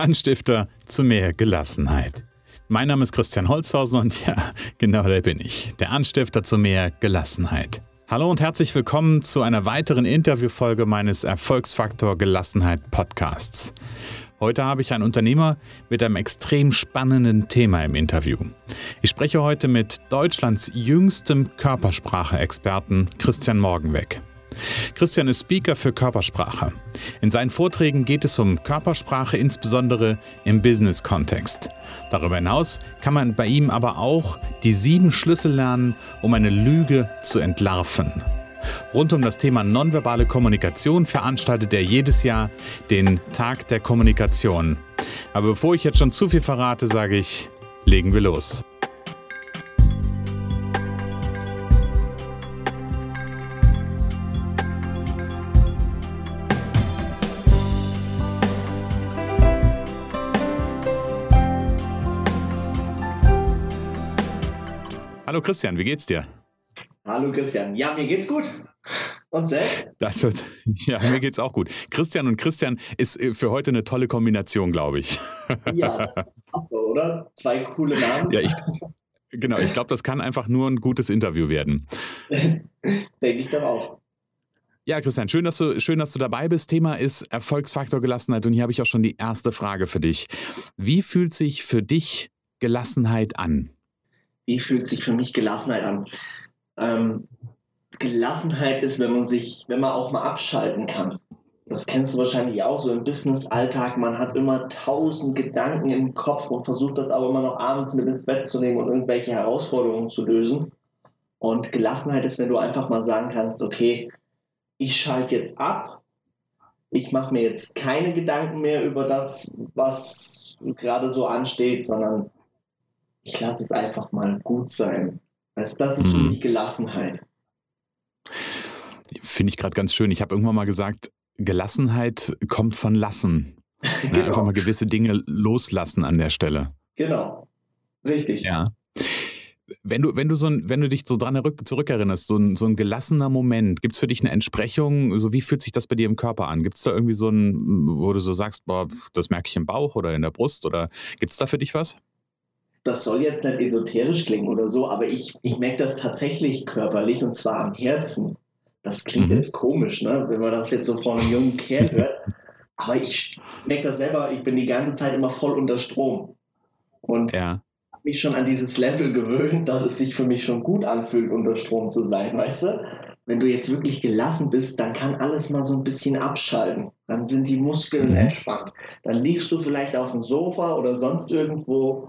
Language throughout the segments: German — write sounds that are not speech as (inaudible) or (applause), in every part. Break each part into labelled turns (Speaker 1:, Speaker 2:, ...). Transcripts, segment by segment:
Speaker 1: Anstifter zu mehr Gelassenheit. Mein Name ist Christian Holzhausen und ja, genau der bin ich, der Anstifter zu mehr Gelassenheit. Hallo und herzlich willkommen zu einer weiteren Interviewfolge meines Erfolgsfaktor Gelassenheit Podcasts. Heute habe ich einen Unternehmer mit einem extrem spannenden Thema im Interview. Ich spreche heute mit Deutschlands jüngstem Körpersprache-Experten Christian Morgenweg. Christian ist Speaker für Körpersprache. In seinen Vorträgen geht es um Körpersprache, insbesondere im Business-Kontext. Darüber hinaus kann man bei ihm aber auch die sieben Schlüssel lernen, um eine Lüge zu entlarven. Rund um das Thema nonverbale Kommunikation veranstaltet er jedes Jahr den Tag der Kommunikation. Aber bevor ich jetzt schon zu viel verrate, sage ich, legen wir los. Hallo Christian, wie geht's dir?
Speaker 2: Hallo Christian. Ja, mir geht's gut. Und selbst?
Speaker 1: Das wird, (laughs) ja, mir geht's auch gut. Christian und Christian ist äh, für heute eine tolle Kombination, glaube ich. (laughs)
Speaker 2: Ja, hast du, oder? Zwei coole Namen.
Speaker 1: Ja, ich, genau, ich glaube, das kann einfach nur ein gutes Interview werden. (laughs)
Speaker 2: Denke ich doch auch.
Speaker 1: Ja, Christian, schön dass, du, schön, dass du dabei bist. Thema ist Erfolgsfaktor Gelassenheit und hier habe ich auch schon die erste Frage für dich. Wie fühlt sich für dich Gelassenheit an?
Speaker 2: Wie fühlt sich für mich Gelassenheit an? Ähm, Gelassenheit ist, wenn man sich, wenn man auch mal abschalten kann. Das kennst du wahrscheinlich auch so im Business-Alltag. Man hat immer tausend Gedanken im Kopf und versucht das aber immer noch abends mit ins Bett zu nehmen und irgendwelche Herausforderungen zu lösen. Und Gelassenheit ist, wenn du einfach mal sagen kannst, okay, ich schalte jetzt ab. Ich mache mir jetzt keine Gedanken mehr über das, was gerade so ansteht, sondern ich lasse es einfach mal gut sein. Also das ist für mhm. mich Gelassenheit.
Speaker 1: Finde ich gerade ganz schön. Ich habe irgendwann mal gesagt, Gelassenheit kommt von Lassen. (laughs) Genau. Einfach mal gewisse Dinge loslassen an der Stelle.
Speaker 2: Genau. Richtig.
Speaker 1: Ja. Wenn du, wenn du so ein, wenn du dich so dran zurückerinnerst, so ein, so ein gelassener Moment, gibt es für dich eine Entsprechung? So wie fühlt sich das bei dir im Körper an? Gibt es da irgendwie so ein, wo du so sagst, boah, das merke ich im Bauch oder in der Brust? Oder gibt es da für dich was?
Speaker 2: Das soll jetzt nicht esoterisch klingen oder so, aber ich, ich merke das tatsächlich körperlich und zwar am Herzen. Das klingt mhm. jetzt komisch, ne? wenn man das jetzt so von einem jungen Kerl hört. Aber ich merke das selber, ich bin die ganze Zeit immer voll unter Strom. Und ja. habe mich schon an dieses Level gewöhnt, dass es sich für mich schon gut anfühlt, unter Strom zu sein, weißt du? Wenn du jetzt wirklich gelassen bist, dann kann alles mal so ein bisschen abschalten. Dann sind die Muskeln mhm. entspannt. Dann liegst du vielleicht auf dem Sofa oder sonst irgendwo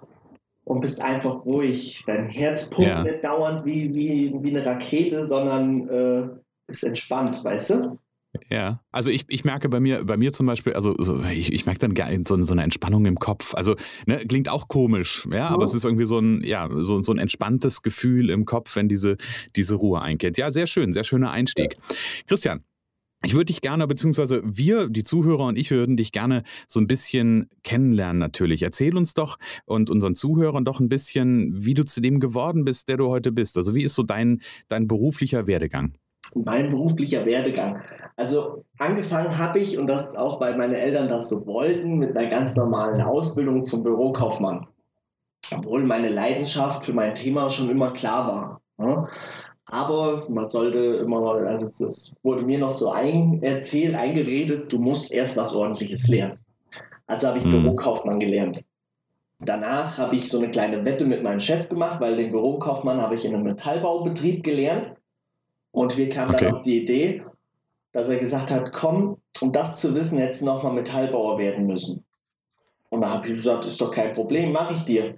Speaker 2: und bist einfach ruhig. Dein Herz pumpt ja. nicht dauernd wie, wie, wie eine Rakete, sondern äh, ist entspannt, weißt du?
Speaker 1: Ja, also ich, ich merke bei mir, bei mir zum Beispiel, also ich, ich merke dann so, so eine Entspannung im Kopf. Also ne, klingt auch komisch, ja, oh. aber es ist irgendwie so ein, ja, so, so ein entspanntes Gefühl im Kopf, wenn diese, diese Ruhe einkehrt. Ja, sehr schön, sehr schöner Einstieg. Ja. Christian, ich würde dich gerne, beziehungsweise wir, die Zuhörer und ich würden dich gerne so ein bisschen kennenlernen natürlich. Erzähl uns doch und unseren Zuhörern doch ein bisschen, wie du zu dem geworden bist, der du heute bist. Also wie ist so dein, dein beruflicher Werdegang?
Speaker 2: Mein beruflicher Werdegang. Also angefangen habe ich, und das auch, weil meine Eltern das so wollten, mit einer ganz normalen Ausbildung zum Bürokaufmann. Obwohl meine Leidenschaft für mein Thema schon immer klar war. Aber man sollte immer, also es wurde mir noch so ein, erzählt, eingeredet, du musst erst was Ordentliches lernen. Also habe ich mhm. Bürokaufmann gelernt. Danach habe ich so eine kleine Wette mit meinem Chef gemacht, weil den Bürokaufmann habe ich in einem Metallbaubetrieb gelernt. Und wir kamen okay. dann auf die Idee, dass er gesagt hat, komm, um das zu wissen, hättest du nochmal Metallbauer werden müssen. Und da habe ich gesagt, ist doch kein Problem, mache ich dir.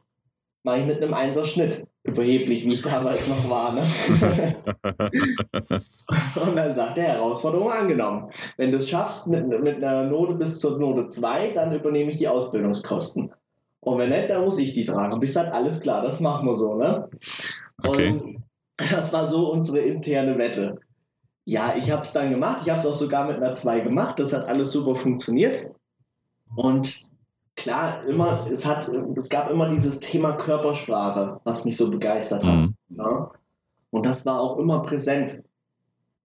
Speaker 2: Mache ich mit einem Einser-Schnitt überheblich, wie ich damals noch war. Ne? (laughs) und dann sagt er, Herausforderung angenommen. Wenn du es schaffst mit, mit einer Note bis zur Note 2, dann übernehme ich die Ausbildungskosten. Und wenn nicht, dann muss ich die tragen. Und ich sage, alles klar, das machen wir so. Ne? Okay. Und das war so unsere interne Wette. Ja, ich habe es dann gemacht. Ich habe es auch sogar mit einer 2 gemacht. Das hat alles super funktioniert. Und klar, immer, es hat, es gab immer dieses Thema Körpersprache, was mich so begeistert hat. Mhm. Ja? Und das war auch immer präsent.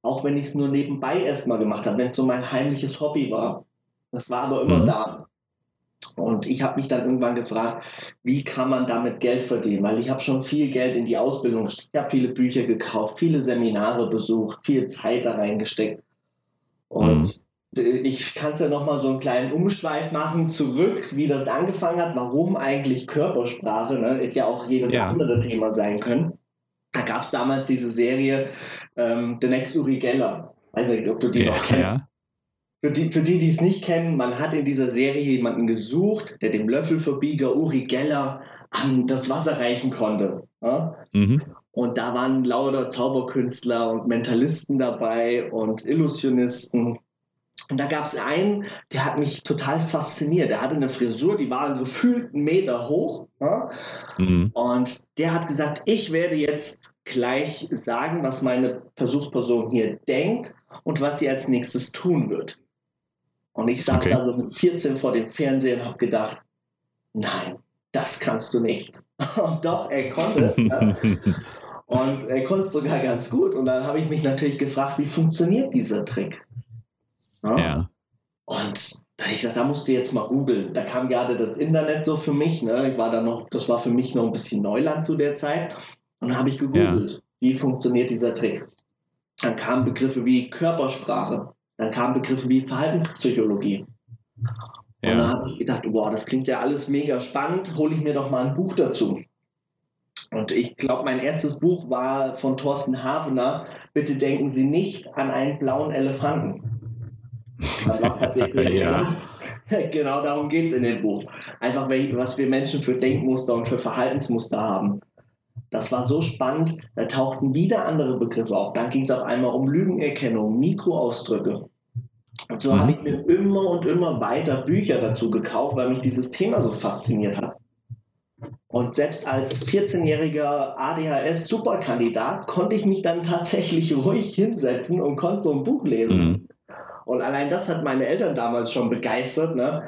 Speaker 2: Auch wenn ich es nur nebenbei erstmal gemacht habe, wenn es so mein heimliches Hobby war. Das war aber immer mhm. da. Und ich habe mich dann irgendwann gefragt, wie kann man damit Geld verdienen? Weil ich habe schon viel Geld in die Ausbildung gesteckt, ich habe viele Bücher gekauft, viele Seminare besucht, viel Zeit da reingesteckt. Und mhm. Ich kann es ja nochmal so einen kleinen Umschweif machen, zurück, wie das angefangen hat, warum eigentlich Körpersprache, ne? hätte ja auch jedes ja. andere Thema sein können. Da gab es damals diese Serie ähm, The Next Uri Geller. Weiß nicht, ob du die ja, noch kennst. Ja. Für die, für die, die es nicht kennen, man hat in dieser Serie jemanden gesucht, der dem Löffelverbieger Uri Geller an das Wasser reichen konnte. Ja? Mhm. Und da waren lauter Zauberkünstler und Mentalisten dabei und Illusionisten. Und da gab es einen, der hat mich total fasziniert. Der hatte eine Frisur, die war gefühlt einen Meter hoch. Ja? Mhm. Und der hat gesagt, ich werde jetzt gleich sagen, was meine Versuchsperson hier denkt und was sie als nächstes tun wird. Und ich saß okay. da so mit 14 vor dem Fernseher und habe gedacht, nein, das kannst du nicht. (laughs) Und doch, er konnte es. ne? (laughs) Und er konnte es sogar ganz gut. Und dann habe ich mich natürlich gefragt, wie funktioniert dieser Trick? Ja. ja. Und da ich gedacht, da musst du jetzt mal googeln. Da kam gerade das Internet so für mich. Ne? Ich war da noch, das war für mich noch ein bisschen Neuland zu der Zeit. Und dann habe ich gegoogelt, ja. wie funktioniert dieser Trick. Dann kamen Begriffe wie Körpersprache, dann kamen Begriffe wie Verhaltenspsychologie. Ja. Und dann habe ich gedacht, wow, das klingt ja alles mega spannend, hole ich mir doch mal ein Buch dazu. Und ich glaube, mein erstes Buch war von Thorsten Havener, Bitte denken Sie nicht an einen blauen Elefanten. Was (laughs) hat der ja. (laughs) Genau darum geht es in dem Buch. Einfach, was wir Menschen für Denkmuster und für Verhaltensmuster haben. Das war so spannend, da tauchten wieder andere Begriffe auf. Dann ging es auf einmal um Lügenerkennung, Mikroausdrücke. Und so mhm. habe ich mir immer und immer weiter Bücher dazu gekauft, weil mich dieses Thema so fasziniert hat. Und selbst als 14-jähriger ADHS-Superkandidat konnte ich mich dann tatsächlich (laughs) ruhig hinsetzen und konnte so ein Buch lesen. Mhm. Und allein das hat meine Eltern damals schon begeistert. Ne?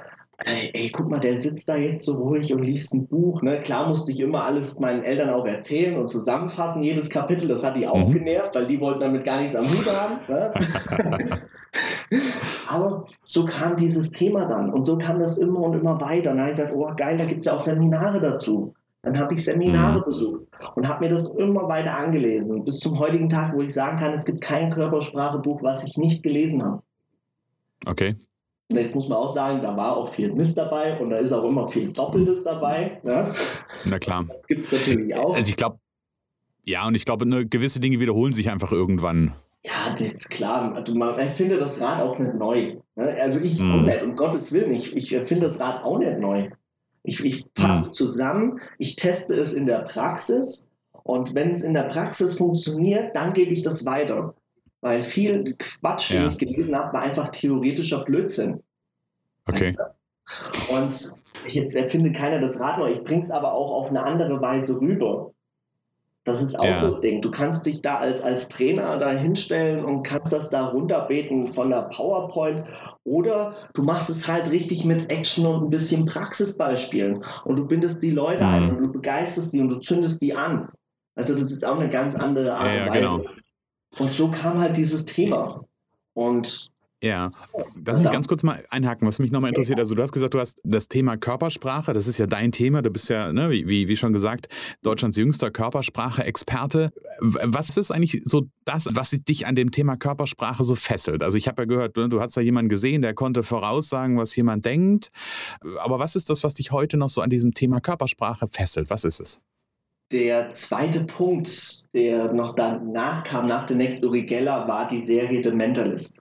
Speaker 2: ey, ey, guck mal, der sitzt da jetzt so ruhig und liest ein Buch. Ne? Klar musste ich immer alles meinen Eltern auch erzählen und zusammenfassen, jedes Kapitel. Das hat die auch mhm. genervt, weil die wollten damit gar nichts am Hut haben. Ne? (laughs) Aber so kam dieses Thema dann und so kam das immer und immer weiter. Und dann habe ich gesagt, oh geil, da gibt es ja auch Seminare dazu. Dann habe ich Seminare mhm. besucht und habe mir das immer weiter angelesen. Bis zum heutigen Tag, wo ich sagen kann, es gibt kein Körpersprachebuch, was ich nicht gelesen habe.
Speaker 1: Okay.
Speaker 2: Jetzt muss man auch sagen, da war auch viel Mist dabei und da ist auch immer viel Doppeltes dabei. Ne?
Speaker 1: Na klar.
Speaker 2: Das, das gibt es natürlich auch.
Speaker 1: Also ich glaube, ja, und ich glaube, ne, gewisse Dinge wiederholen sich einfach irgendwann.
Speaker 2: Ja, das ist klar. Also ich finde das Rad auch nicht neu. Ne? Also ich nicht, um Gottes Willen, ich, ich finde das Rad auch nicht neu. Ich, ich fasse mm. es zusammen, ich teste es in der Praxis und wenn es in der Praxis funktioniert, dann gebe ich das weiter. Weil viel Quatsch, ja. den ich gelesen habe, war einfach theoretischer Blödsinn.
Speaker 1: Okay.
Speaker 2: Und jetzt erfindet keiner das Rad neu. Ich bringe es aber auch auf eine andere Weise rüber. Das ist auch ja. so ein Ding. Du kannst dich da als, als Trainer da hinstellen und kannst das da runterbeten von der PowerPoint oder du machst es halt richtig mit Action und ein bisschen Praxisbeispielen und du bindest die Leute mhm. ein und du begeisterst die und du zündest die an. Also das ist auch eine ganz andere Art und ja, ja, Weise. Genau. Und so kam halt dieses Thema. Und
Speaker 1: ja, lass mich ganz kurz mal einhaken, was mich nochmal interessiert. Also du hast gesagt, du hast das Thema Körpersprache, das ist ja dein Thema. Du bist ja, ne, wie, wie schon gesagt, Deutschlands jüngster Körpersprache-Experte. Was ist eigentlich so das, was dich an dem Thema Körpersprache so fesselt? Also ich habe ja gehört, ne, du hast da jemanden gesehen, der konnte voraussagen, was jemand denkt. Aber was ist das, was dich heute noch so an diesem Thema Körpersprache fesselt? Was ist es?
Speaker 2: Der zweite Punkt, der noch danach kam, nach The Next Uri Geller, war die Serie The Mentalist.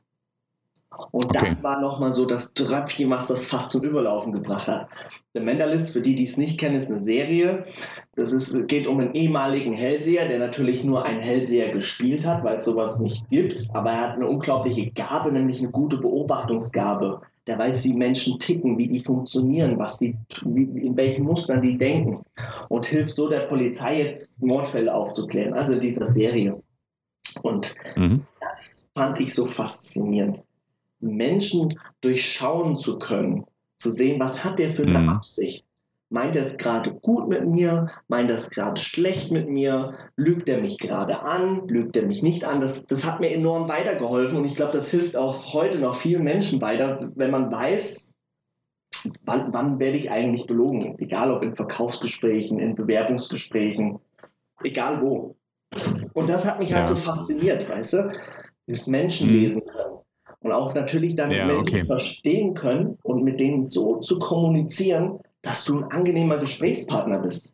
Speaker 2: Und okay. das war nochmal so das Tröpfchen, was das fast zum Überlaufen gebracht hat. The Mentalist, für die, die es nicht kennen, ist eine Serie. Das ist, geht um einen ehemaligen Hellseher, der natürlich nur einen Hellseher gespielt hat, weil es sowas nicht gibt. Aber er hat eine unglaubliche Gabe, nämlich eine gute Beobachtungsgabe der weiß, wie Menschen ticken, wie die funktionieren, was die, wie, in welchen Mustern die denken und hilft so der Polizei jetzt Mordfälle aufzuklären, also dieser Serie. Und mhm. das fand ich so faszinierend. Menschen durchschauen zu können, zu sehen, was hat der für eine mhm. Absicht, Meint er es gerade gut mit mir? Meint er es gerade schlecht mit mir? Lügt er mich gerade an? Lügt er mich nicht an? Das, das hat mir enorm weitergeholfen und ich glaube, das hilft auch heute noch vielen Menschen weiter, wenn man weiß, wann, wann werde ich eigentlich belogen? Egal ob in Verkaufsgesprächen, in Bewerbungsgesprächen, egal wo. Und das hat mich halt ja. so fasziniert, weißt du? Dieses Menschen mhm. können. Und auch natürlich dann ja, Menschen okay. verstehen können und mit denen so zu kommunizieren, dass du ein angenehmer Gesprächspartner bist.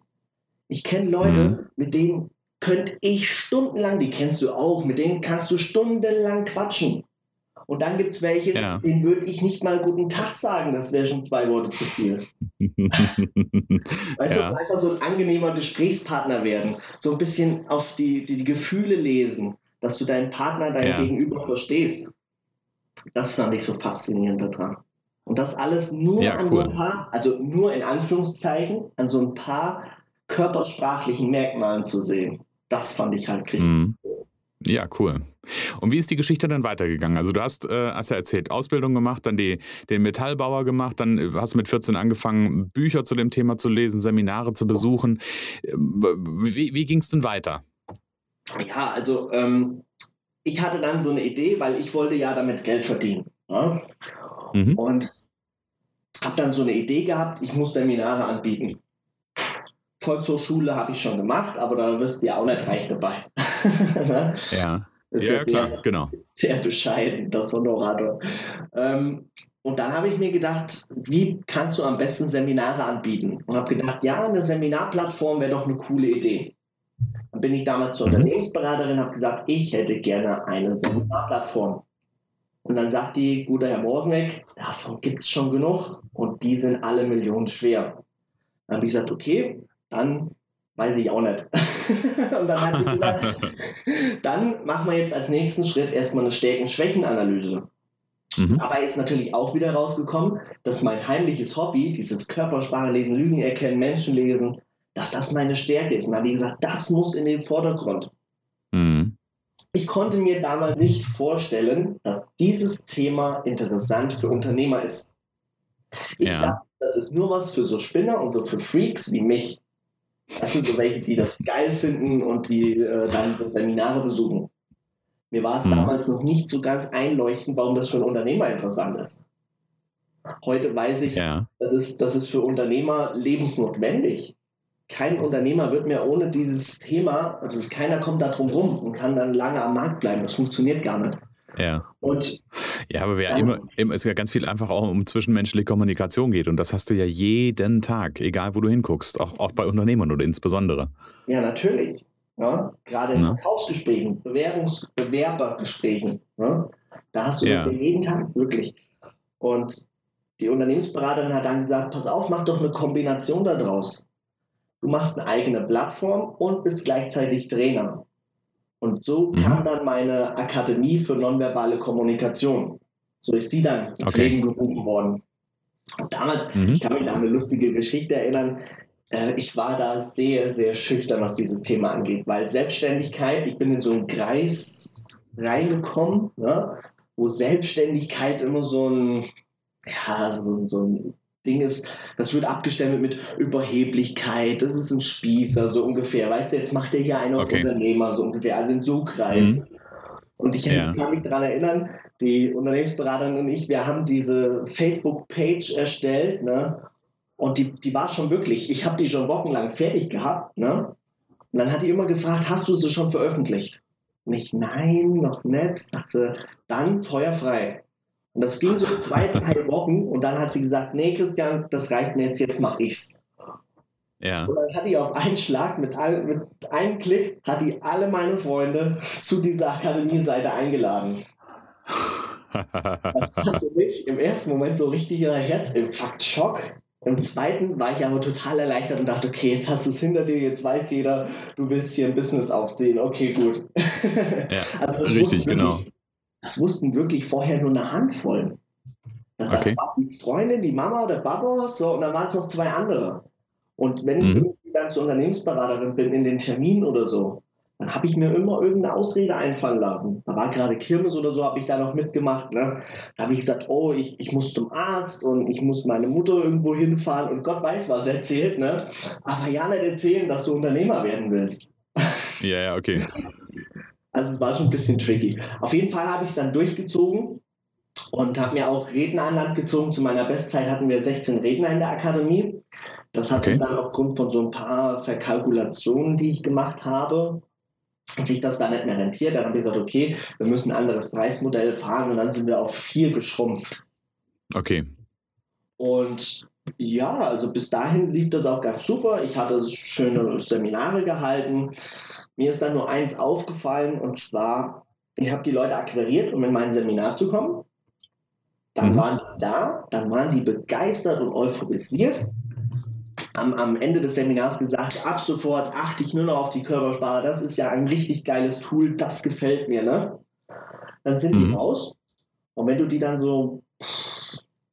Speaker 2: Ich kenne Leute, mhm. mit denen könnte ich stundenlang, die kennst du auch, mit denen kannst du stundenlang quatschen. Und dann gibt es welche, ja. denen würde ich nicht mal guten Tag sagen, das wäre schon zwei Worte zu viel. (laughs) weißt ja. du, einfach so ein angenehmer Gesprächspartner werden, so ein bisschen auf die, die, die Gefühle lesen, dass du deinen Partner, dein ja. Gegenüber verstehst. Das fand ich so faszinierend daran. Und das alles nur ja, an cool. so ein paar, also nur in Anführungszeichen, an so ein paar körpersprachlichen Merkmalen zu sehen. Das fand ich halt richtig. Mhm.
Speaker 1: Ja, cool. Und wie ist die Geschichte dann weitergegangen? Also du hast, äh, hast ja erzählt, Ausbildung gemacht, dann die, den Metallbauer gemacht, dann hast du mit 14 angefangen, Bücher zu dem Thema zu lesen, Seminare zu besuchen. Wie, wie ging es denn weiter?
Speaker 2: Ja, also ähm, ich hatte dann so eine Idee, weil ich wollte ja damit Geld verdienen. Ja? Mhm. Und habe dann so eine Idee gehabt, ich muss Seminare anbieten. Volkshochschule habe ich schon gemacht, aber da wirst du ja auch nicht reich dabei. (laughs)
Speaker 1: ne? Ja.
Speaker 2: Ist ja, klar, sehr, genau. Sehr bescheiden, das Honorator. Ähm, und dann habe ich mir gedacht, wie kannst du am besten Seminare anbieten? Und habe gedacht, ja, eine Seminarplattform wäre doch eine coole Idee. Dann bin ich damals zur mhm. Unternehmensberaterin, habe gesagt, ich hätte gerne eine Seminarplattform. Und dann sagt die, guter Herr Morgenweg, davon gibt es schon genug und die sind alle Millionen schwer. Dann habe ich gesagt, okay, dann weiß ich auch nicht. (laughs) und dann hat sie gesagt, (laughs) dann machen wir jetzt als nächsten Schritt erstmal eine Stärken-Schwächen-Analyse. Mhm. Dabei ist natürlich auch wieder rausgekommen, dass mein heimliches Hobby, dieses Körpersprache lesen, Lügen erkennen, Menschen lesen, dass das meine Stärke ist. Und dann habe ich gesagt, das muss in den Vordergrund. Ich konnte mir damals nicht vorstellen, dass dieses Thema interessant für Unternehmer ist. Ich ja. dachte, das ist nur was für so Spinner und so für Freaks wie mich. Das sind so welche, die das geil finden und die äh, dann so Seminare besuchen. Mir war es mhm. damals noch nicht so ganz einleuchtend, warum das für einen Unternehmer interessant ist. Heute weiß ich, ja. das, ist, das ist für Unternehmer lebensnotwendig kein Unternehmer wird mehr ohne dieses Thema, also keiner kommt da drum rum und kann dann lange am Markt bleiben. Das funktioniert gar nicht.
Speaker 1: Ja. Und ja, aber wir ja immer, immer, es ja ganz viel einfach auch um zwischenmenschliche Kommunikation geht. Und das hast du ja jeden Tag, egal wo du hinguckst, auch, auch bei Unternehmern oder insbesondere.
Speaker 2: Ja, natürlich. Ja, gerade in ja. Verkaufsgesprächen, Bewerbungs Bewerbergesprächen. Ja, da hast du das ja jeden Tag wirklich. Und die Unternehmensberaterin hat dann gesagt, pass auf, mach doch eine Kombination daraus. Du machst eine eigene Plattform und bist gleichzeitig Trainer. Und so mhm. kam dann meine Akademie für nonverbale Kommunikation. So ist die dann ins okay. Leben gerufen worden. Und damals, mhm. ich kann mich an eine lustige Geschichte erinnern, äh, ich war da sehr, sehr schüchtern, was dieses Thema angeht, weil Selbstständigkeit, ich bin in so einen Kreis reingekommen, ne, wo Selbstständigkeit immer so ein, ja, so, so ein Ding ist, das wird abgestempelt mit Überheblichkeit, das ist ein Spießer, so ungefähr. Weißt du, jetzt macht er hier einen auf okay. Unternehmer, so ungefähr, also in so Kreisen. Mhm. Und ich ja. kann mich daran erinnern, die Unternehmensberaterin und ich, wir haben diese Facebook-Page erstellt, ne? Und die, die war schon wirklich, ich habe die schon wochenlang fertig gehabt, ne? Und dann hat die immer gefragt, hast du sie schon veröffentlicht? Und ich, nein, noch nicht. Sagt sie, dann feuerfrei. Und das ging so zwei, drei Wochen und dann hat sie gesagt, nee, Christian, das reicht mir jetzt, jetzt mache ich's. Ja. Und dann hat die auf einen Schlag, mit, all, mit einem Klick, hat die alle meine Freunde zu dieser Akademie-Seite eingeladen. das (laughs) war für mich im ersten Moment so richtiger Herzinfarkt, Schock. Im zweiten war ich aber total erleichtert und dachte, okay, jetzt hast du es hinter dir, jetzt weiß jeder, du willst hier ein Business aufziehen. Okay, gut.
Speaker 1: Ja, (laughs) also richtig, genau.
Speaker 2: Das wussten wirklich vorher nur eine Handvoll. Das okay. war die Freundin, die Mama oder Papa, so, und dann waren es noch zwei andere. Und wenn ich mhm. dann zur Unternehmensberaterin bin in den Terminen oder so, dann habe ich mir immer irgendeine Ausrede einfallen lassen. Da war gerade Kirmes oder so, habe ich da noch mitgemacht. Ne? Da habe ich gesagt, oh, ich, ich muss zum Arzt und ich muss meine Mutter irgendwo hinfahren und Gott weiß, was erzählt. Ne? Aber ja nicht erzählen, dass du Unternehmer werden willst.
Speaker 1: Ja, ja, okay. (laughs)
Speaker 2: Also es war schon ein bisschen tricky. Auf jeden Fall habe ich es dann durchgezogen und habe mir auch Redner an Land gezogen. Zu meiner Bestzeit hatten wir 16 Redner in der Akademie. Das hat okay. sich dann aufgrund von so ein paar Verkalkulationen, die ich gemacht habe, hat sich das da nicht mehr rentiert. Dann habe ich gesagt, okay, wir müssen ein anderes Preismodell fahren und dann sind wir auf vier geschrumpft.
Speaker 1: Okay.
Speaker 2: Und ja, also bis dahin lief das auch ganz super. Ich hatte schöne Seminare gehalten. Mir ist dann nur eins aufgefallen und zwar, ich habe die Leute akquiriert, um in mein Seminar zu kommen. Dann mhm. waren die da, dann waren die begeistert und euphorisiert. Am, am Ende des Seminars gesagt, ab sofort achte ich nur noch auf die Körpersprache. Das ist ja ein richtig geiles Tool, das gefällt mir. Ne? Dann sind mhm. die raus. Und wenn du die dann so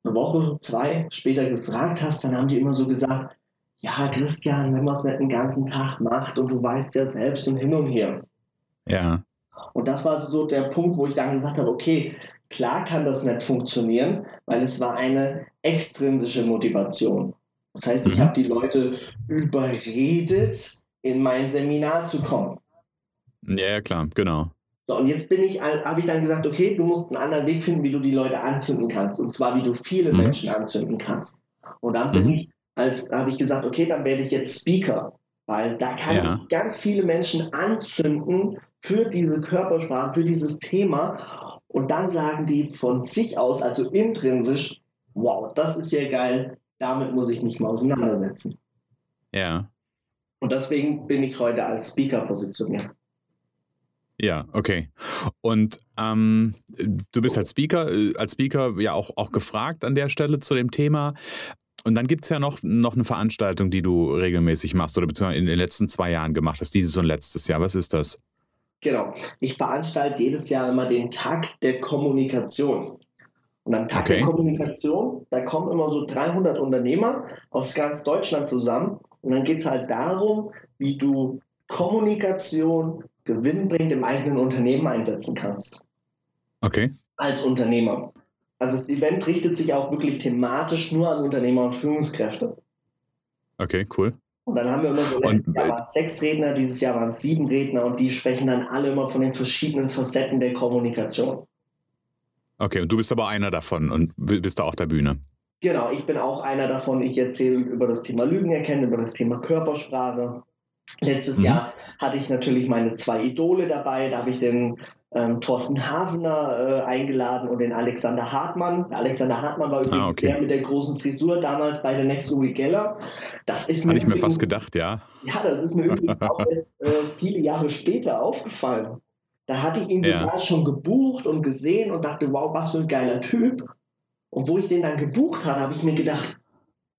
Speaker 2: eine Woche, zwei später gefragt hast, dann haben die immer so gesagt, ja, Christian, wenn man es nicht den ganzen Tag macht und du weißt ja selbst und hin und her.
Speaker 1: Ja.
Speaker 2: Und das war so der Punkt, wo ich dann gesagt habe, okay, klar kann das nicht funktionieren, weil es war eine extrinsische Motivation. Das heißt, ich mhm. habe die Leute überredet, in mein Seminar zu kommen.
Speaker 1: Ja, ja klar, genau.
Speaker 2: So, und jetzt bin ich, habe ich dann gesagt, okay, du musst einen anderen Weg finden, wie du die Leute anzünden kannst. Und zwar, wie du viele mhm. Menschen anzünden kannst. Und dann bin mhm. ich, als habe ich gesagt, okay, dann werde ich jetzt Speaker. Weil da kann ja. ich ganz viele Menschen anzünden für diese Körpersprache, für dieses Thema. Und dann sagen die von sich aus, also intrinsisch, wow, das ist ja geil, damit muss ich mich mal auseinandersetzen.
Speaker 1: Ja.
Speaker 2: Und deswegen bin ich heute als Speaker positioniert.
Speaker 1: Ja, okay. Und ähm, du bist als Speaker, äh, als Speaker ja auch, auch gefragt an der Stelle zu dem Thema. Und dann gibt es ja noch, noch eine Veranstaltung, die du regelmäßig machst oder beziehungsweise in den letzten zwei Jahren gemacht hast, dieses und letztes Jahr. Was ist das?
Speaker 2: Genau. Ich veranstalte jedes Jahr immer den Tag der Kommunikation. Und am Tag okay. der Kommunikation, da kommen immer so 300 Unternehmer aus ganz Deutschland zusammen. Und dann geht es halt darum, wie du Kommunikation gewinnbringend im eigenen Unternehmen einsetzen kannst.
Speaker 1: Okay.
Speaker 2: Als Unternehmer. Also das Event richtet sich auch wirklich thematisch nur an Unternehmer und Führungskräfte.
Speaker 1: Okay, cool.
Speaker 2: Und dann haben wir immer so, letztes und, Jahr waren sechs Redner, dieses Jahr waren es sieben Redner und die sprechen dann alle immer von den verschiedenen Facetten der Kommunikation.
Speaker 1: Okay, und du bist aber einer davon und bist da auf der Bühne.
Speaker 2: Genau, ich bin auch einer davon. Ich erzähle über das Thema Lügen erkennen, über das Thema Körpersprache, Letztes mhm. Jahr hatte ich natürlich meine zwei Idole dabei. Da habe ich den ähm, Thorsten Havener äh, eingeladen und den Alexander Hartmann. Der Alexander Hartmann war übrigens ah, okay. der mit der großen Frisur damals bei der Next Uri Geller.
Speaker 1: Das ist mir Hatte ich mir fast gedacht, ja.
Speaker 2: Ja, das ist mir übrigens (laughs) auch erst äh, viele Jahre später aufgefallen. Da hatte ich ihn sogar ja. schon gebucht und gesehen und dachte, wow, was für ein geiler Typ. Und wo ich den dann gebucht hatte, habe ich mir gedacht,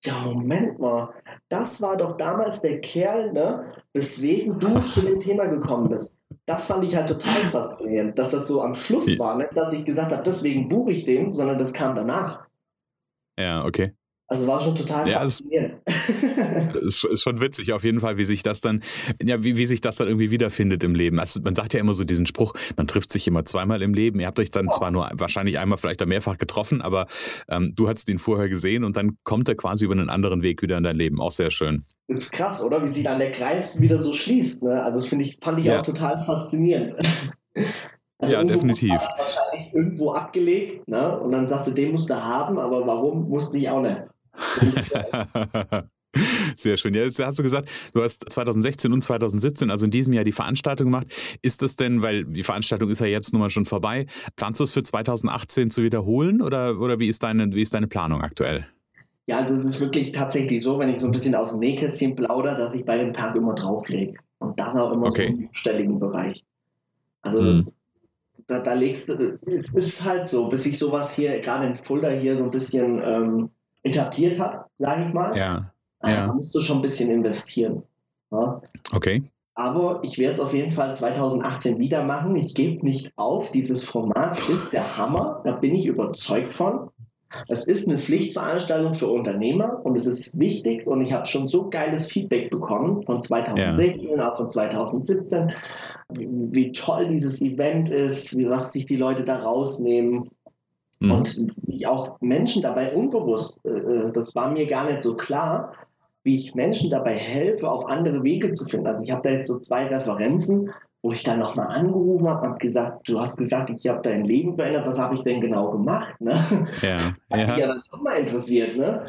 Speaker 2: ja, Moment mal, das war doch damals der Kerl, ne, weswegen du (laughs) zu dem Thema gekommen bist. Das fand ich halt total (laughs) faszinierend, dass das so am Schluss war, ne, dass ich gesagt habe, deswegen buche ich den, sondern das kam danach.
Speaker 1: Ja, okay.
Speaker 2: Also war schon total ja, faszinierend.
Speaker 1: Ist, ist, schon witzig auf jeden Fall, wie sich das dann, ja, wie, wie sich das dann irgendwie wiederfindet im Leben. Also man sagt ja immer so diesen Spruch, man trifft sich immer zweimal im Leben. Ihr habt euch dann zwar nur wahrscheinlich einmal, vielleicht auch mehrfach getroffen, aber ähm, du hast ihn vorher gesehen und dann kommt er quasi über einen anderen Weg wieder in dein Leben. Auch sehr schön.
Speaker 2: Das ist krass, oder? Wie sich dann der Kreis wieder so schließt. Ne? Also das finde ich, fand ich ja. auch total faszinierend.
Speaker 1: Also ja, definitiv.
Speaker 2: wahrscheinlich irgendwo abgelegt, ne? Und dann sagst du, den musst du haben, aber warum musste ich auch nicht? (laughs)
Speaker 1: Sehr schön. Ja, jetzt hast du gesagt, du hast 2016 und 2017, also in diesem Jahr, die Veranstaltung gemacht. Ist das denn, weil die Veranstaltung ist ja jetzt nun mal schon vorbei, planst du es für 2018 zu wiederholen oder, oder wie, ist deine, wie ist deine Planung aktuell?
Speaker 2: Ja, also es ist wirklich tatsächlich so, wenn ich so ein bisschen aus dem Nähkästchen plaudere, dass ich bei dem Tag immer drauflege. Und das auch immer okay. so im stelligen Bereich. Also hm. da, da legst du, es ist halt so, bis ich sowas hier, gerade in Fulda hier so ein bisschen ähm, etabliert hat, sage ich mal.
Speaker 1: Ja.
Speaker 2: Also ja. Da musst du schon ein bisschen investieren. Ja.
Speaker 1: Okay.
Speaker 2: Aber ich werde es auf jeden Fall 2018 wieder machen. Ich gebe nicht auf. Dieses Format ist der Hammer. Da bin ich überzeugt von. Es ist eine Pflichtveranstaltung für Unternehmer und es ist wichtig und ich habe schon so geiles Feedback bekommen von 2016, ja. auch von 2017, wie, wie, toll dieses Event ist, wie, was sich die Leute da rausnehmen. Mhm. Und ich auch Menschen dabei unbewusst, äh, äh, das war mir gar nicht so klar, wie ich Menschen dabei helfe, auf andere Wege zu finden. Also ich habe da jetzt so zwei Referenzen wo ich dann nochmal angerufen habe und gesagt, du hast gesagt, ich habe dein Leben verändert, was habe ich denn genau gemacht? Ne?
Speaker 1: Ja,
Speaker 2: Hat
Speaker 1: ja.
Speaker 2: mich ja dann doch mal interessiert, ne?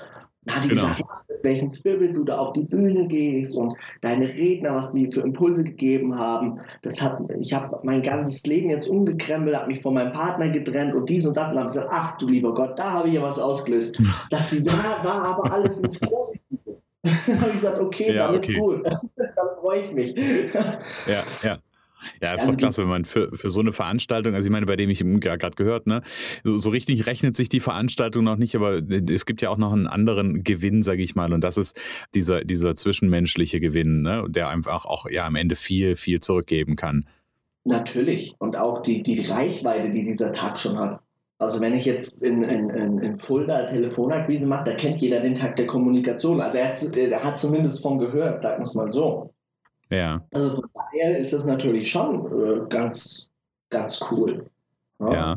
Speaker 2: Dann hat die
Speaker 1: Genau.
Speaker 2: gesagt, ja, mit welchem Spirit du da auf die Bühne gehst und deine Redner, was die für Impulse gegeben haben. Das hat, ich habe mein ganzes Leben jetzt umgekrempelt, habe mich von meinem Partner getrennt und dies und das und habe gesagt, ach du lieber Gott, da habe ich ja was ausgelöst. (laughs) Sagt sie, ja, war aber alles ins Positive. Dann (laughs) habe ich gesagt, okay,
Speaker 1: Ja,
Speaker 2: dann
Speaker 1: okay.
Speaker 2: ist cool. (laughs) dann freue ich mich.
Speaker 1: Ja, ja. Ja, ist
Speaker 2: Also
Speaker 1: doch klasse, wenn man für, für so eine Veranstaltung, also ich meine, bei dem ich gerade gehört, ne, so, so richtig rechnet sich die Veranstaltung noch nicht, aber es gibt ja auch noch einen anderen Gewinn, sage ich mal, und das ist dieser, dieser zwischenmenschliche Gewinn, ne, der einfach auch ja am Ende viel, viel zurückgeben kann.
Speaker 2: Natürlich. Und auch die, die Reichweite, die dieser Tag schon hat. Also wenn ich jetzt in, in, in, in Fulda Telefonakquise mache, da kennt jeder den Tag der Kommunikation. Also er hat, er hat zumindest von gehört, sagen wir es mal so.
Speaker 1: Ja,
Speaker 2: Also von daher ist das natürlich schon äh, ganz, ganz cool.
Speaker 1: ja. Äh,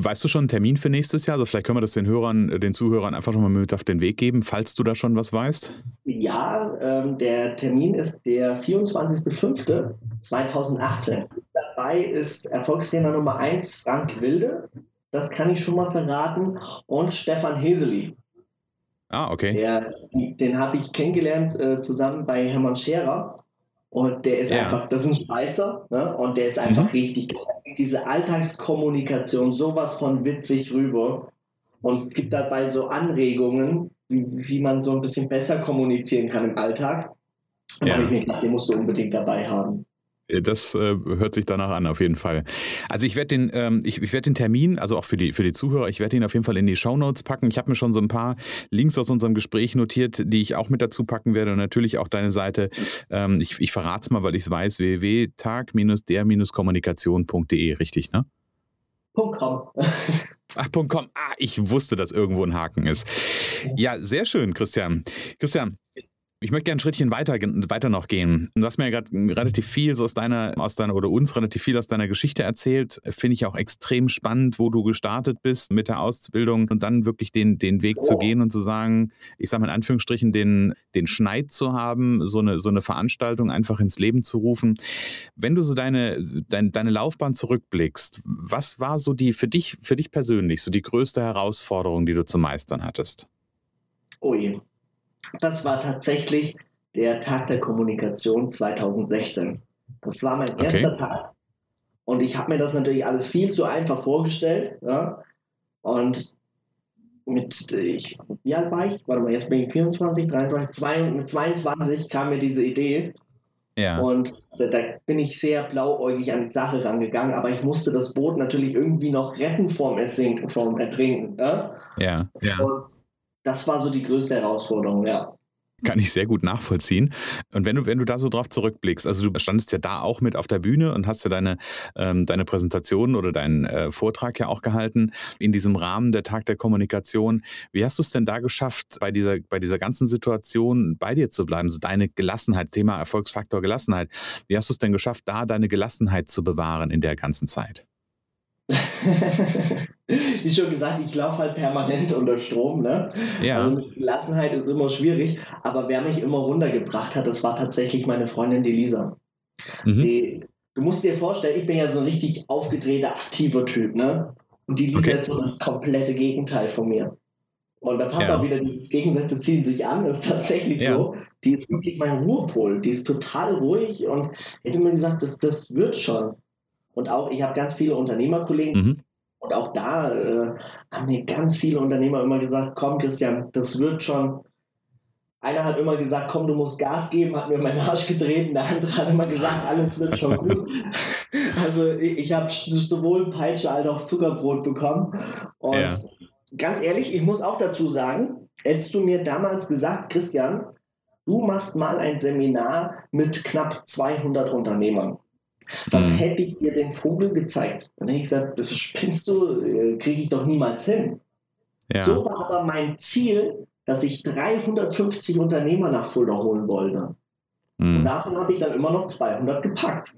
Speaker 1: Weißt du schon einen Termin für nächstes Jahr? Also vielleicht können wir das den Hörern, äh, den Zuhörern einfach schon mal mit auf den Weg geben, falls du da schon was weißt.
Speaker 2: Ja, ähm, der Termin ist der 24.05.2018. Dabei ist Erfolgstrainer Nummer 1 Frank Wilde, das kann ich schon mal verraten, und Stefan Heseli.
Speaker 1: Ah, okay.
Speaker 2: Der, den habe ich kennengelernt äh, zusammen bei Hermann Scherer. Und der ist
Speaker 1: Ja.
Speaker 2: einfach, das ist ein Schweizer, ne? und der ist einfach
Speaker 1: Mhm.
Speaker 2: richtig geil. Diese Alltagskommunikation, sowas von witzig rüber und gibt dabei so Anregungen, wie, wie man so ein bisschen besser kommunizieren kann im Alltag. Und
Speaker 1: Ja.
Speaker 2: habe ich mir gedacht, den musst du unbedingt dabei haben.
Speaker 1: Das äh, hört sich danach an, auf jeden Fall. Also ich werde den, ähm, ich, ich werde den Termin, also auch für die, für die Zuhörer, ich werde ihn auf jeden Fall in die Shownotes packen. Ich habe mir schon so ein paar Links aus unserem Gespräch notiert, die ich auch mit dazu packen werde und natürlich auch deine Seite. Ähm, ich ich verrate es mal, weil ich es weiß, www.tag-der-kommunikation.de, richtig, ne?
Speaker 2: Punkt com. (laughs)
Speaker 1: Ach, Punkt .com. Ah, ich wusste, dass irgendwo ein Haken ist. Ja, sehr schön, Christian. Christian, ich möchte gerne ein Schrittchen weiter, weiter noch gehen. Du hast mir ja gerade relativ viel so aus deiner, aus deiner oder uns relativ viel aus deiner Geschichte erzählt. Finde ich auch extrem spannend, wo du gestartet bist mit der Ausbildung und dann wirklich den, den Weg zu gehen und zu sagen, ich sage mal in Anführungsstrichen, den, den Schneid zu haben, so eine, so eine Veranstaltung einfach ins Leben zu rufen. Wenn du so deine, dein, deine Laufbahn zurückblickst, was war so die für dich, für dich persönlich so die größte Herausforderung, die du zu meistern hattest?
Speaker 2: Ui. Das war tatsächlich der Tag der Kommunikation 2016. Das war mein
Speaker 1: Okay.
Speaker 2: erster Tag. Und ich habe mir das natürlich alles viel zu einfach vorgestellt. Ja? Und mit, ich, wie alt war ich? Warte mal, jetzt bin ich 24, 23, 22, mit 22 kam mir diese Idee.
Speaker 1: Ja.
Speaker 2: Und da, da bin ich sehr blauäugig an die Sache rangegangen, aber ich musste das Boot natürlich irgendwie noch retten vorm, Ersinken, vorm Ertrinken. Ja?
Speaker 1: Ja, ja.
Speaker 2: Und das war so die größte Herausforderung, ja.
Speaker 1: Kann ich sehr gut nachvollziehen. Und wenn du, wenn du da so drauf zurückblickst, also du standest ja da auch mit auf der Bühne und hast ja deine, ähm, deine Präsentation oder deinen äh, Vortrag ja auch gehalten in diesem Rahmen der Tag der Kommunikation. Wie hast du es denn da geschafft, bei dieser, bei dieser ganzen Situation bei dir zu bleiben? So deine Gelassenheit, Thema Erfolgsfaktor Gelassenheit. Wie hast du es denn geschafft, da deine Gelassenheit zu bewahren in der ganzen Zeit? (laughs)
Speaker 2: Wie schon gesagt, ich laufe halt permanent unter Strom. Ne?
Speaker 1: Ja.
Speaker 2: Also Gelassenheit ist immer schwierig. Aber wer mich immer runtergebracht hat, das war tatsächlich meine Freundin, die Lisa.
Speaker 1: Mhm.
Speaker 2: Die, du musst dir vorstellen, ich bin ja so ein richtig aufgedrehter, aktiver Typ. Ne? Und die Lisa
Speaker 1: Okay.
Speaker 2: ist so das komplette Gegenteil von mir. Und da passt
Speaker 1: Ja.
Speaker 2: auch wieder, dieses Gegensätze ziehen sich an. Das ist tatsächlich
Speaker 1: Ja.
Speaker 2: so. Die ist wirklich mein Ruhepol. Die ist total ruhig und hätte mir gesagt, das, das wird schon. Und auch, ich habe ganz viele Unternehmerkollegen,
Speaker 1: Mhm.
Speaker 2: und auch da äh, haben mir ganz viele Unternehmer immer gesagt, komm Christian, das wird schon. Einer hat immer gesagt, komm, du musst Gas geben, hat mir meinen Arsch getreten. Der andere hat immer gesagt, alles wird schon (laughs) gut. Also ich, ich habe sowohl Peitsche als auch Zuckerbrot bekommen. Und
Speaker 1: Ja.
Speaker 2: ganz ehrlich, ich muss auch dazu sagen, hättest du mir damals gesagt, Christian, du machst mal ein Seminar mit knapp 200 Unternehmern dann
Speaker 1: Mhm.
Speaker 2: hätte ich dir den Vogel gezeigt. Dann hätte ich gesagt, das spinnst du, äh, kriege ich doch niemals hin.
Speaker 1: Ja.
Speaker 2: So war aber mein Ziel, dass ich 350 Unternehmer nach Fulda holen wollte. Und
Speaker 1: Mhm.
Speaker 2: davon habe ich dann immer noch 200 gepackt.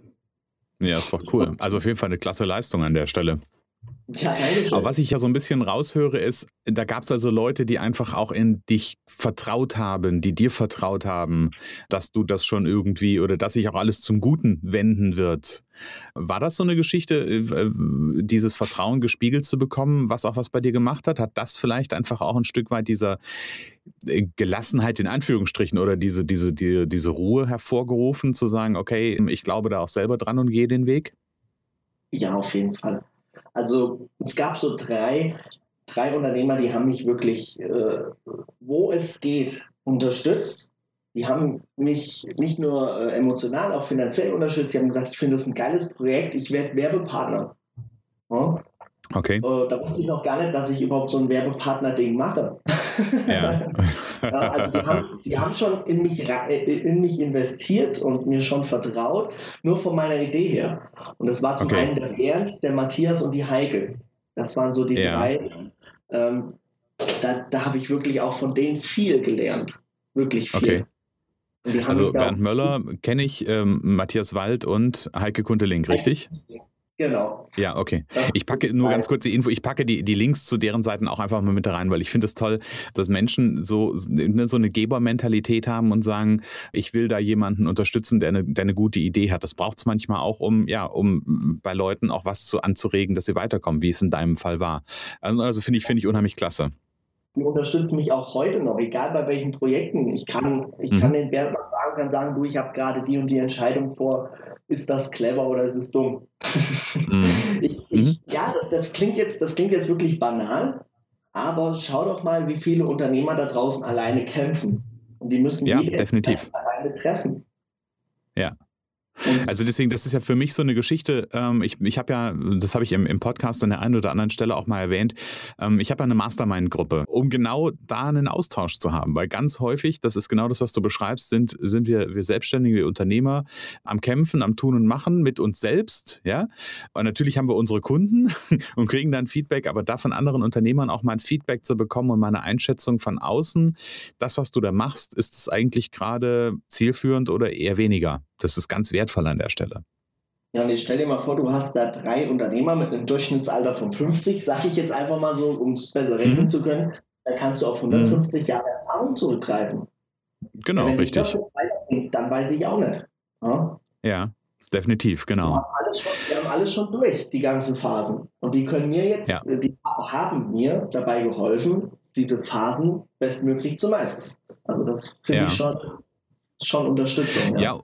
Speaker 1: ja, ist doch cool. Also auf jeden Fall eine klasse Leistung an der Stelle. Ja, Aber was ich ja so ein bisschen raushöre, ist, da gab es also Leute, die einfach auch in dich vertraut haben, die dir vertraut haben, dass du das schon irgendwie oder dass sich auch alles zum Guten wenden wird. War das so eine Geschichte, äh, dieses Vertrauen gespiegelt zu bekommen, was auch was bei dir gemacht hat? Hat das vielleicht einfach auch ein Stück weit dieser äh, Gelassenheit in Anführungsstrichen oder diese, diese, die, diese Ruhe hervorgerufen, zu sagen, okay, ich glaube da auch selber dran und gehe den Weg?
Speaker 2: Ja, auf jeden Fall. Also es gab so drei, drei Unternehmer, die haben mich wirklich, äh, wo es geht, unterstützt. Die haben mich nicht nur äh, emotional, auch finanziell unterstützt. Sie haben gesagt, ich finde das ein geiles Projekt, ich werde Werbepartner. Ja?
Speaker 1: Okay. Äh,
Speaker 2: da wusste ich noch gar nicht, dass ich überhaupt so ein Werbepartner-Ding mache. Ja. (laughs) also die haben, die haben schon in mich, äh, in mich investiert und mir schon vertraut, nur von meiner Idee her. Und das war zum okay. einen der Bernd, der Matthias und die Heike. Das waren so die ja. drei. Ähm, da da habe ich wirklich auch von denen viel gelernt. Wirklich viel.
Speaker 1: Okay. Also Bernd Möller kenne ich, ähm, Matthias Wald und Heike Kunteling, richtig?
Speaker 2: Genau.
Speaker 1: Ja, okay. ich packe nur ganz kurz die Info, ich packe die, die Links zu deren Seiten auch einfach mal mit rein, weil ich finde es toll, dass Menschen so, ne, so eine Gebermentalität haben und sagen, ich will da jemanden unterstützen, der eine, der eine gute Idee hat. Das braucht es manchmal auch, um, ja, um bei Leuten auch was zu anzuregen, dass sie weiterkommen, wie es in deinem Fall war. Also, also finde ich, finde ich unheimlich klasse
Speaker 2: die unterstützen mich auch heute noch, egal bei welchen Projekten. Ich kann, ich mhm. kann den Bernd mal fragen, kann sagen, du, ich habe gerade die und die Entscheidung vor, ist das clever oder ist es dumm? Mhm. (laughs) ich, ich, mhm. ja, das, das, klingt jetzt, das klingt jetzt wirklich banal, aber schau doch mal, wie viele Unternehmer da draußen alleine kämpfen. Und die müssen
Speaker 1: ja, definitiv.
Speaker 2: alleine treffen.
Speaker 1: Ja. Also deswegen, das ist ja für mich so eine Geschichte. Ähm, ich ich habe ja, das habe ich im, im Podcast an der einen oder anderen Stelle auch mal erwähnt, ähm, ich habe ja eine Mastermind-Gruppe, um genau da einen Austausch zu haben. Weil ganz häufig, das ist genau das, was du beschreibst, sind, sind wir, wir selbstständige Unternehmer am Kämpfen, am Tun und Machen mit uns selbst. Ja? Und natürlich haben wir unsere Kunden (laughs) und kriegen dann Feedback, aber da von anderen Unternehmern auch mal ein Feedback zu bekommen und meine Einschätzung von außen, das, was du da machst, ist es eigentlich gerade zielführend oder eher weniger? Das ist ganz wertvoll an der Stelle.
Speaker 2: Ja, und ich stell dir mal vor, du hast da drei Unternehmer mit einem Durchschnittsalter von 50, sage ich jetzt einfach mal so, um es besser rechnen mhm. zu können. Da kannst du auf 150 mhm. Jahre Erfahrung zurückgreifen.
Speaker 1: Genau, Wenn richtig. Das
Speaker 2: dann weiß ich auch nicht.
Speaker 1: Ja, ja definitiv, genau.
Speaker 2: Wir haben, schon, wir haben, alles schon, durch, die ganzen Phasen. Und die können mir jetzt, ja. die haben mir dabei geholfen, diese Phasen bestmöglich zu meistern. Also das finde ja. ich schon, schon Unterstützung.
Speaker 1: Ja. ja.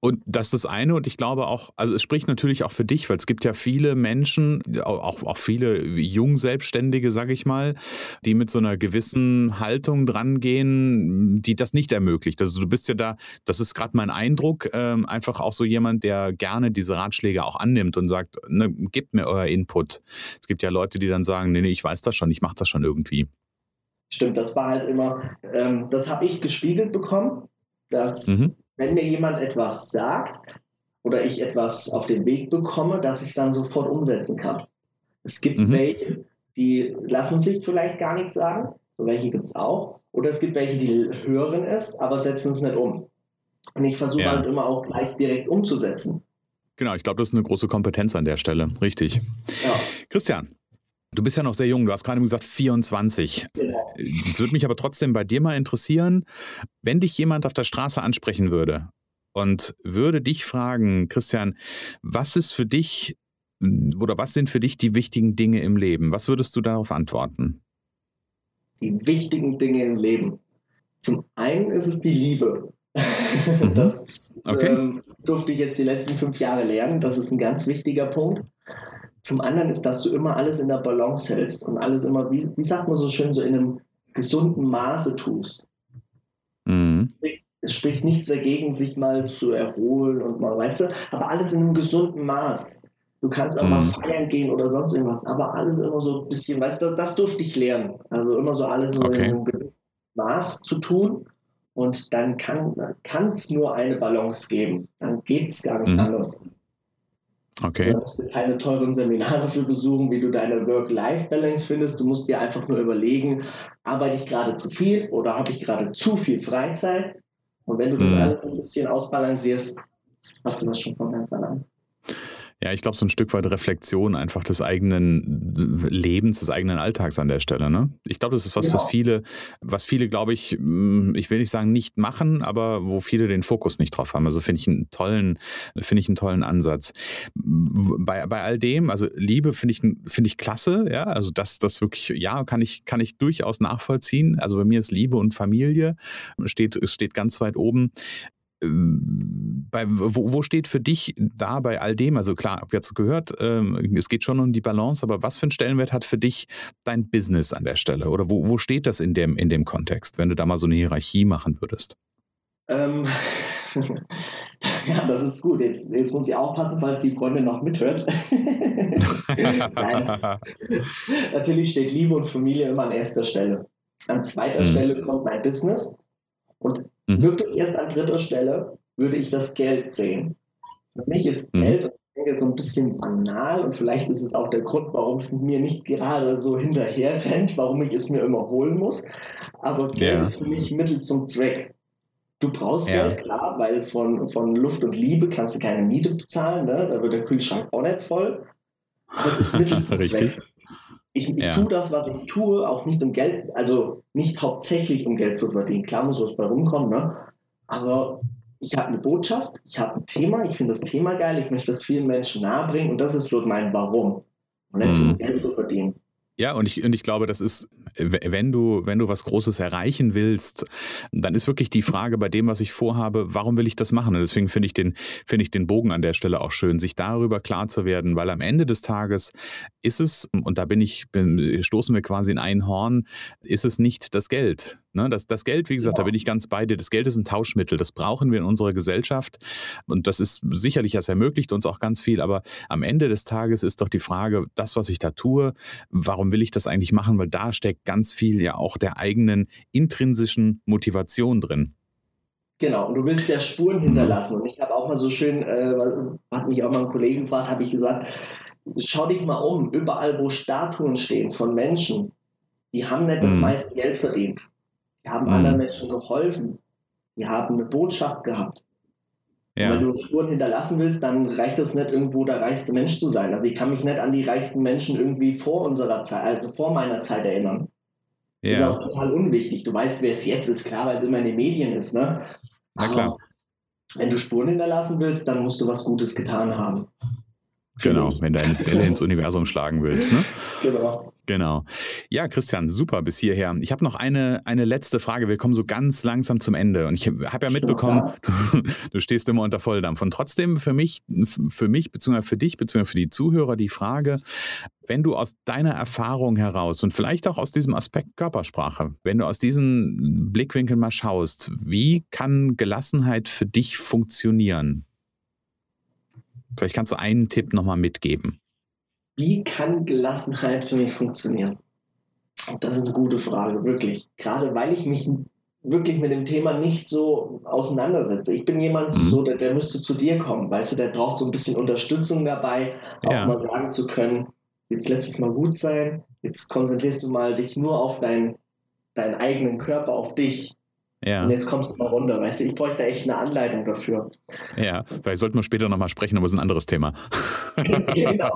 Speaker 1: Und das ist das eine und ich glaube auch, also es spricht natürlich auch für dich, weil es gibt ja viele Menschen, auch, auch viele Jungselbstständige, sage ich mal, die mit so einer gewissen Haltung drangehen, die das nicht ermöglicht. Also du bist ja da, das ist gerade mein Eindruck, ähm, einfach auch so jemand, der gerne diese Ratschläge auch annimmt und sagt, ne, gebt mir euer Input. Es gibt ja Leute, die dann sagen, nee, nee, ich weiß das schon, ich mache das schon irgendwie.
Speaker 2: Stimmt, das war halt immer, ähm, das habe ich gespiegelt bekommen, dass mhm wenn mir jemand etwas sagt oder ich etwas auf den Weg bekomme, dass ich es dann sofort umsetzen kann. Es gibt mhm. welche, die lassen sich vielleicht gar nichts sagen, so welche gibt es auch. Oder es gibt welche, die hören es, aber setzen es nicht um. Und ich versuche ja. halt immer auch gleich direkt umzusetzen.
Speaker 1: Genau, ich glaube, das ist eine große Kompetenz an der Stelle. Richtig. Ja. Christian, Du bist ja noch sehr jung, du hast gerade gesagt 24. Genau. Es würde mich aber trotzdem bei dir mal interessieren, wenn dich jemand auf der Straße ansprechen würde und würde dich fragen, Christian, was ist für dich oder was sind für dich die wichtigen Dinge im Leben? Was würdest du darauf antworten?
Speaker 2: Die wichtigen Dinge im Leben. Zum einen ist es die Liebe. (laughs) Mhm. Das okay. ähm, durfte ich jetzt die letzten fünf Jahre lernen. Das ist ein ganz wichtiger Punkt. Zum anderen ist, dass du immer alles in der Balance hältst und alles immer, wie, wie sagt man so schön, so in einem gesunden Maße tust. Mhm. Es spricht nichts dagegen, sich mal zu erholen und mal, weißt du, aber alles in einem gesunden Maß. Du kannst auch mhm. mal feiern gehen oder sonst irgendwas, aber alles immer so ein bisschen, weißt du, das, das durfte ich lernen. Also immer so alles so okay. in einem gewissen Maß zu tun. Und dann kann es nur eine Balance geben. Dann geht es gar nicht mhm. anders.
Speaker 1: Okay.
Speaker 2: Du musst keine teuren Seminare für besuchen, wie du deine Work-Life-Balance findest. Du musst dir einfach nur überlegen, arbeite ich gerade zu viel oder habe ich gerade zu viel Freizeit? Und wenn du das mhm. alles ein bisschen ausbalancierst, hast du das schon von ganz allein.
Speaker 1: Ja, ich glaube, so ein Stück weit Reflexion einfach des eigenen Lebens, des eigenen Alltags an der Stelle. Ne? Ich glaube, das ist was, genau. was viele, was viele, glaube ich, hm, ich will nicht sagen, nicht machen, aber wo viele den Fokus nicht drauf haben. Also finde ich einen tollen, finde ich einen tollen Ansatz. Bei, bei all dem, also Liebe finde ich, finde ich klasse, ja. Also das, das wirklich, ja, kann ich, kann ich durchaus nachvollziehen. Also bei mir ist Liebe und Familie steht, steht ganz weit oben bei, wo, wo, steht für dich da bei all dem? Also klar, ich jetzt gehört, ähm, es geht schon um die Balance, aber was für einen Stellenwert hat für dich dein Business an der Stelle? Oder wo, wo steht das in dem, in dem Kontext, wenn du da mal so eine Hierarchie machen würdest?
Speaker 2: Ähm, (laughs) ja, das ist gut. Jetzt, jetzt muss ich aufpassen, falls die Freundin noch mithört. (laughs) (laughs) Natürlich steht Liebe und Familie immer an erster Stelle. An zweiter mhm. Stelle kommt mein Business. Und Mhm. Wirklich erst an dritter Stelle würde ich das Geld sehen. Für mich ist mhm. Geld so ein bisschen banal und vielleicht ist es auch der Grund, warum es mir nicht gerade so hinterher rennt, warum ich es mir immer holen muss. Aber Geld ja. ist für mich Mittel zum Zweck. Du brauchst ja. Geld, klar, weil von, von Luft und Liebe kannst du keine Miete bezahlen, ne? da wird der Kühlschrank auch nicht voll. Aber es ist Mittel zum (laughs) Zweck. Ich, ich ja. tue das, was ich tue, auch nicht um Geld, also nicht hauptsächlich um Geld zu verdienen. Klar muss was bei rumkommen, ne? aber ich habe eine Botschaft, ich habe ein Thema, ich finde das Thema geil, ich möchte das vielen Menschen nahebringen und das ist so mein Warum. Und nicht um mhm. Geld zu verdienen.
Speaker 1: Ja, und ich, und ich glaube, das ist, wenn du, wenn du was Großes erreichen willst, dann ist wirklich die Frage bei dem, was ich vorhabe, warum will ich das machen? Und deswegen finde ich den, finde ich den Bogen an der Stelle auch schön, sich darüber klar zu werden, weil am Ende des Tages ist es, und da bin ich, bin, stoßen wir quasi in ein Horn, ist es nicht das Geld. Ne? Das, das Geld, wie gesagt, ja. da bin ich ganz bei dir. Das Geld ist ein Tauschmittel. Das brauchen wir in unserer Gesellschaft. Und das ist sicherlich, das ermöglicht uns auch ganz viel. Aber am Ende des Tages ist doch die Frage, das, was ich da tue, warum will ich das eigentlich machen? Weil da steckt ganz viel ja auch der eigenen intrinsischen Motivation drin.
Speaker 2: Genau, und du willst ja Spuren mhm. hinterlassen. Und ich habe auch mal so schön, äh, hat mich auch mal ein Kollegen gefragt, habe ich gesagt, schau dich mal um, überall wo Statuen stehen von Menschen, die haben nicht das mhm. meiste Geld verdient. Die haben mhm. anderen Menschen geholfen. Die haben eine Botschaft gehabt. Ja. wenn du Spuren hinterlassen willst, dann reicht es nicht, irgendwo der reichste Mensch zu sein. Also ich kann mich nicht an die reichsten Menschen irgendwie vor unserer Zeit, also vor meiner Zeit erinnern. Ja. Ist auch total unwichtig. Du weißt, wer es jetzt ist, klar, weil es immer in den Medien ist, ne?
Speaker 1: Na klar.
Speaker 2: wenn du Spuren hinterlassen willst, dann musst du was Gutes getan haben.
Speaker 1: Genau, wenn du eine Bälle ins Universum schlagen willst. Ne? (laughs) Genau. Genau. Ja, Christian, super bis hierher. Ich habe noch eine, eine letzte Frage. Wir kommen so ganz langsam zum Ende. Und ich habe ja mitbekommen, du, (laughs) du, stehst immer unter Volldampf. Und trotzdem für mich, für mich, beziehungsweise für dich, beziehungsweise für die Zuhörer die Frage, wenn du aus deiner Erfahrung heraus und vielleicht auch aus diesem Aspekt Körpersprache, wenn du aus diesen Blickwinkeln mal schaust, wie kann Gelassenheit für dich funktionieren? Vielleicht kannst du einen Tipp nochmal mitgeben.
Speaker 2: Wie kann Gelassenheit für mich funktionieren? Das ist eine gute Frage, wirklich. Gerade weil ich mich wirklich mit dem Thema nicht so auseinandersetze. Ich bin jemand, mhm. so, der, der müsste zu dir kommen, weißt du, der braucht so ein bisschen Unterstützung dabei, auch mal sagen zu können, jetzt lässt es mal gut sein, jetzt konzentrierst du mal dich nur auf dein, deinen eigenen Körper, auf dich. Ja. Und jetzt kommst du mal runter, weißt du, ich bräuchte echt eine Anleitung dafür.
Speaker 1: Ja, vielleicht sollten wir später nochmal sprechen, aber es ist ein anderes Thema. (laughs) genau. genau.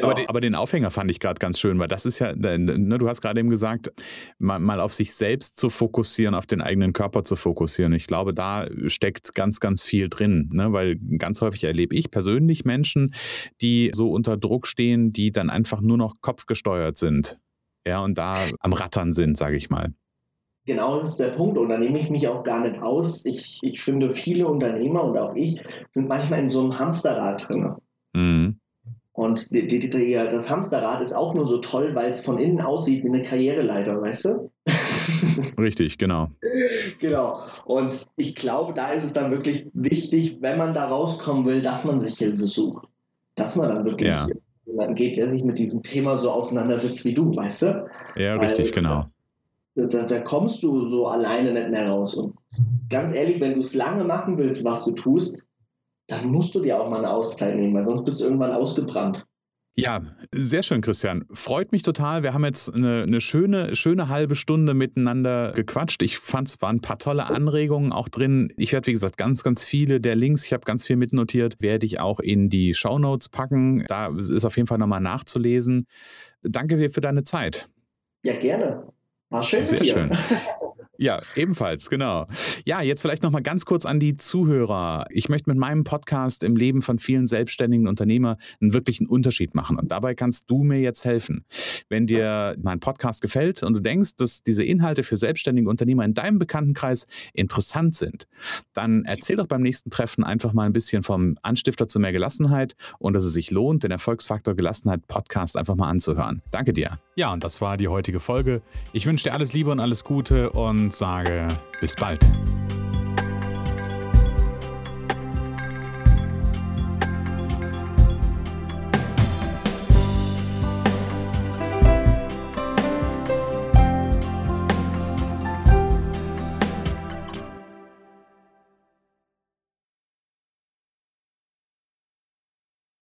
Speaker 1: (laughs) Aber, den, aber, den, Aufhänger fand ich gerade ganz schön, weil das ist ja, ne, du hast gerade eben gesagt, mal, mal, auf sich selbst zu fokussieren, auf den eigenen Körper zu fokussieren. Ich glaube, da steckt ganz, ganz viel drin, ne, weil ganz häufig erlebe ich persönlich Menschen, die so unter Druck stehen, die dann einfach nur noch kopfgesteuert sind ja, und da am Rattern sind, sage ich mal.
Speaker 2: Genau, das ist der Punkt. Und da nehme ich mich auch gar nicht aus. Ich, ich finde, viele Unternehmer und auch ich sind manchmal in so einem Hamsterrad drin. Mhm. Und die, die, die, das Hamsterrad ist auch nur so toll, weil es von innen aussieht wie eine Karriereleiter, weißt du? (laughs)
Speaker 1: Richtig, genau.
Speaker 2: genau. Und ich glaube, da ist es dann wirklich wichtig, wenn man da rauskommen will, dass man sich Hilfe sucht. Dass man dann wirklich ja jemanden geht, der sich mit diesem Thema so auseinandersetzt wie du, weißt du?
Speaker 1: Ja, Weil, richtig, genau.
Speaker 2: Da, da, da, kommst du so alleine nicht mehr raus. Und ganz ehrlich, wenn du es lange machen willst, was du tust, dann musst du dir auch mal eine Auszeit nehmen, weil sonst bist du irgendwann ausgebrannt.
Speaker 1: Ja, sehr schön, Christian. Freut mich total. Wir haben jetzt eine, eine, schöne, schöne halbe Stunde miteinander gequatscht. Ich fand es waren ein paar tolle Anregungen auch drin. Ich werde, wie gesagt, ganz, ganz viele der Links, ich habe ganz viel mitnotiert, werde ich auch in die Show Notes packen. Da ist auf jeden Fall nochmal nachzulesen. Danke dir für deine Zeit.
Speaker 2: Ja, gerne. War schön.
Speaker 1: Sehr schön. (laughs) Ja, ebenfalls, genau. Ja, jetzt vielleicht noch mal ganz kurz an die Zuhörer. Ich möchte mit meinem Podcast im Leben von vielen selbstständigen Unternehmern einen wirklichen Unterschied machen. Und dabei kannst du mir jetzt helfen. Wenn dir mein Podcast gefällt und du denkst, dass diese Inhalte für selbstständige Unternehmer in deinem Bekanntenkreis interessant sind, dann erzähl doch beim nächsten Treffen einfach mal ein bisschen vom Anstifter zu mehr Gelassenheit und dass es sich lohnt, den Erfolgsfaktor Gelassenheit Podcast einfach mal anzuhören. Danke dir. Ja, und das war die heutige Folge. Ich wünsche dir alles Liebe und alles Gute und sage bis bald.